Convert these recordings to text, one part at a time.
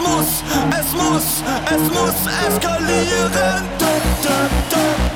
muss, es muss, es muss eskalieren. Da, da, da.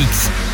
Gigamix.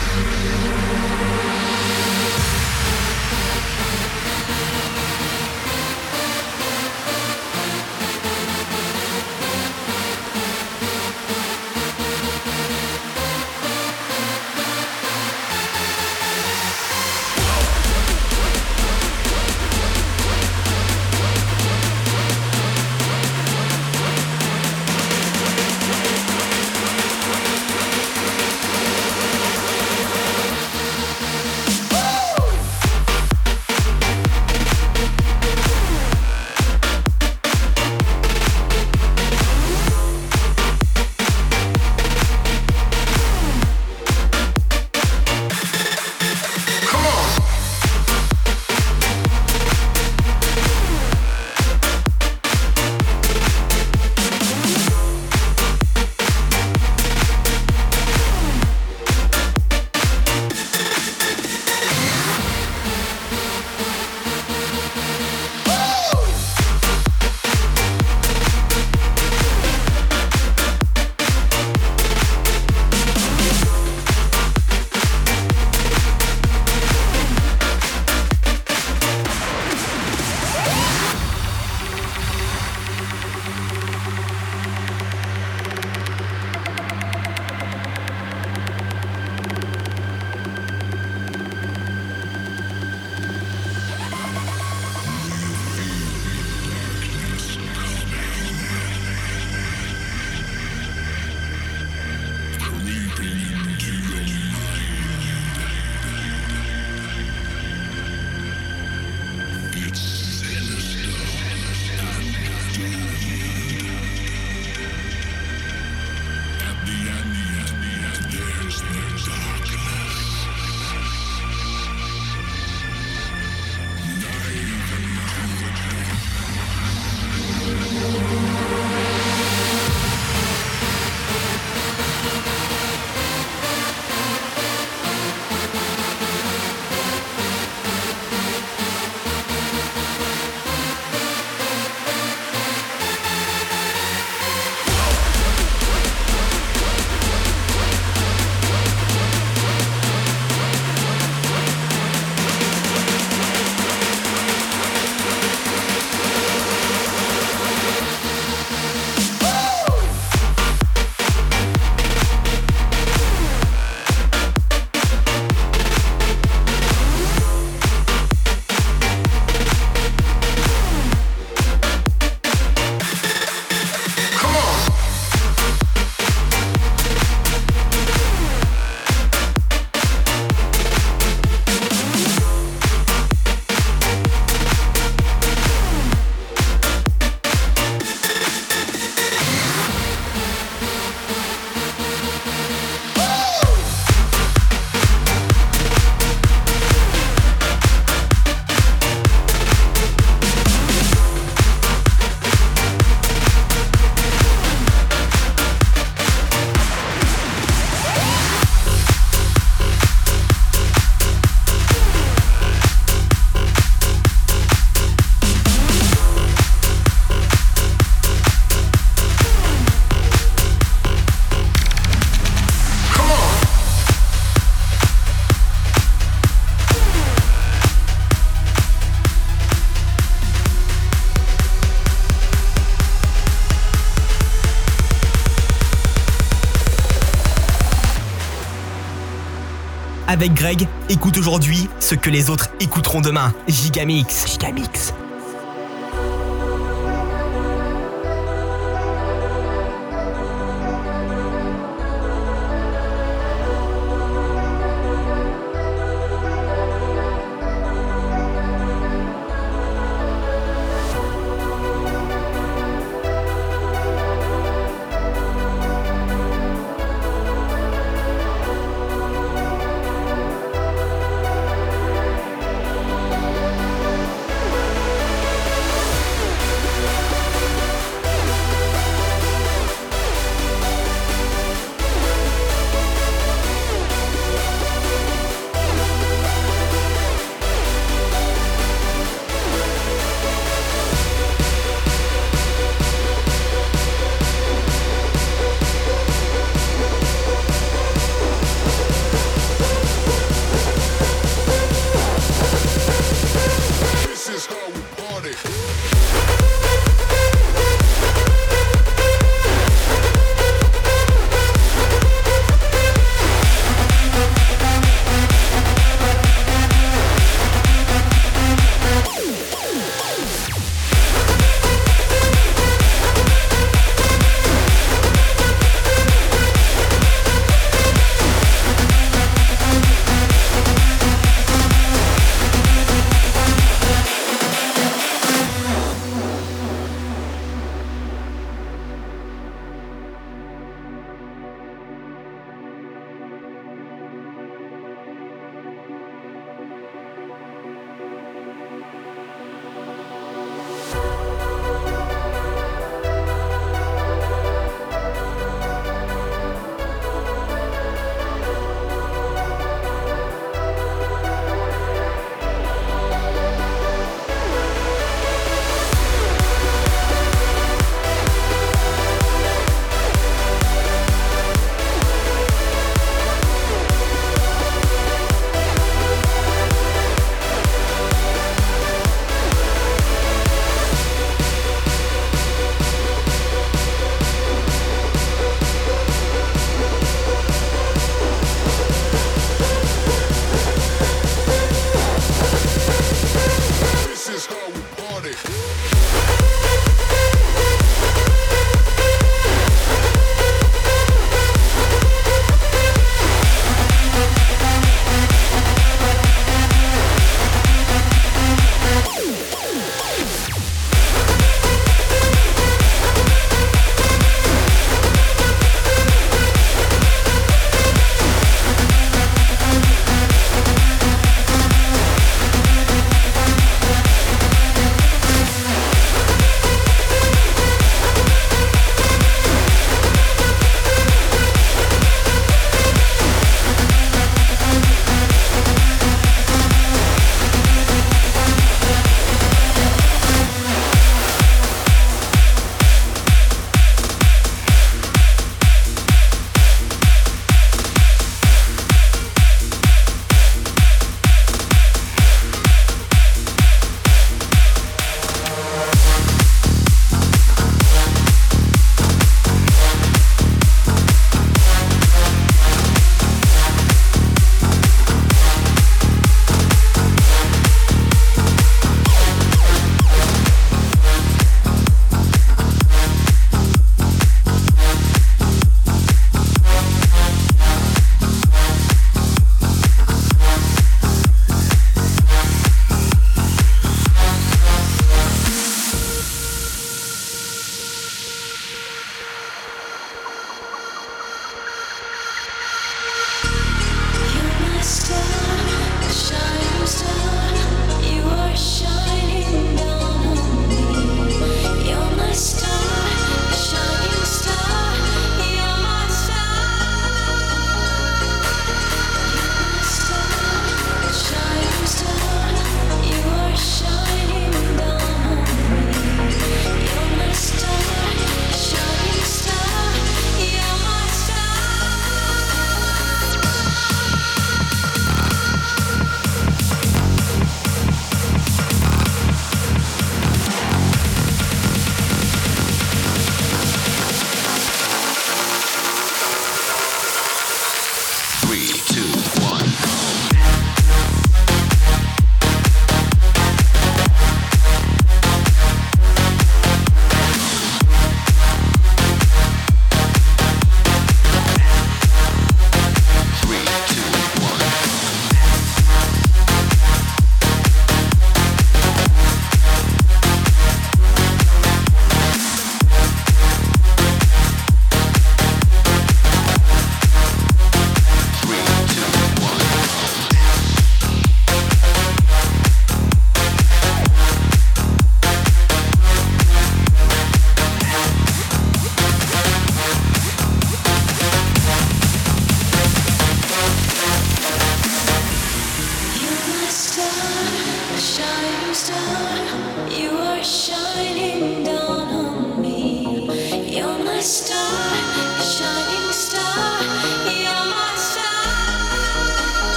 Avec Greg, écoute aujourd'hui ce que les autres écouteront demain. Gigamix. Gigamix.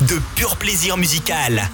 De pur plaisir musical.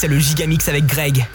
C'est le Gigamix avec Greg.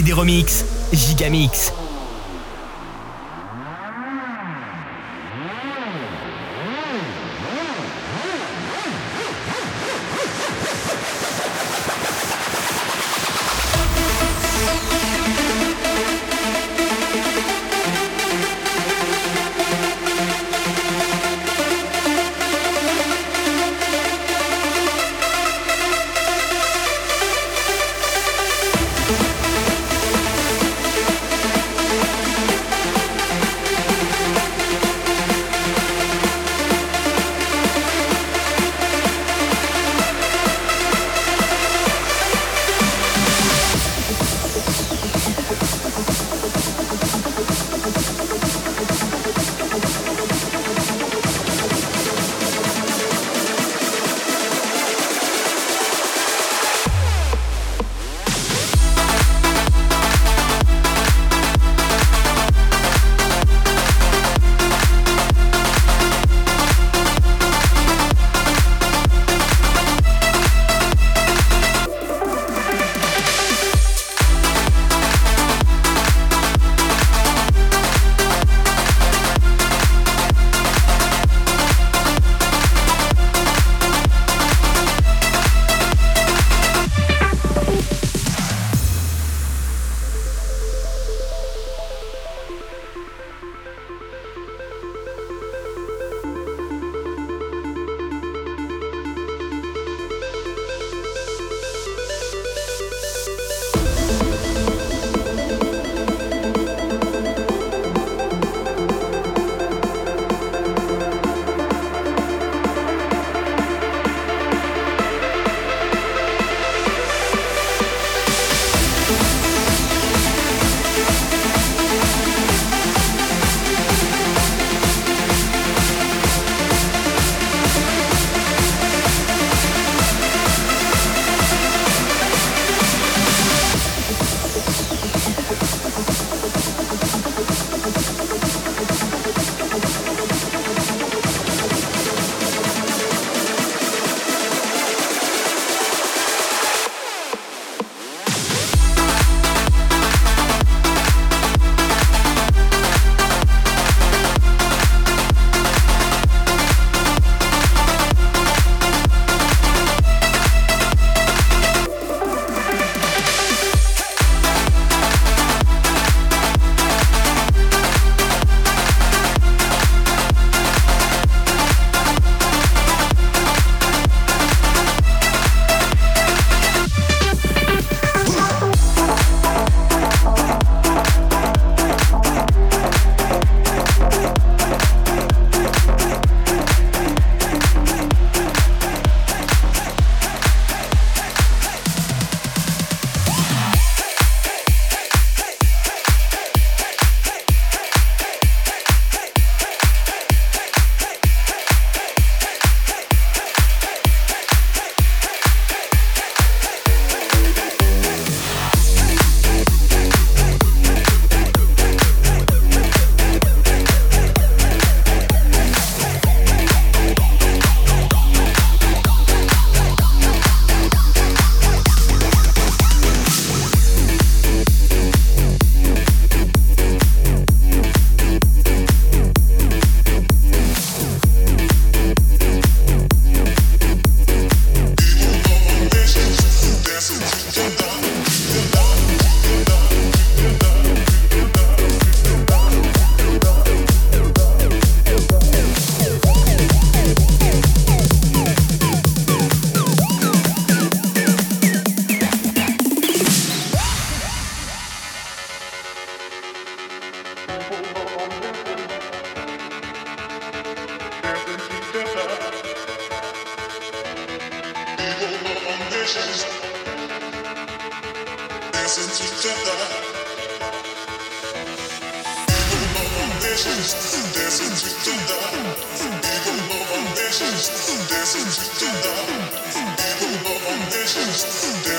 Et des. Gigamix.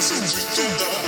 Listen to the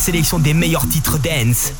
sélection des meilleurs titres dance.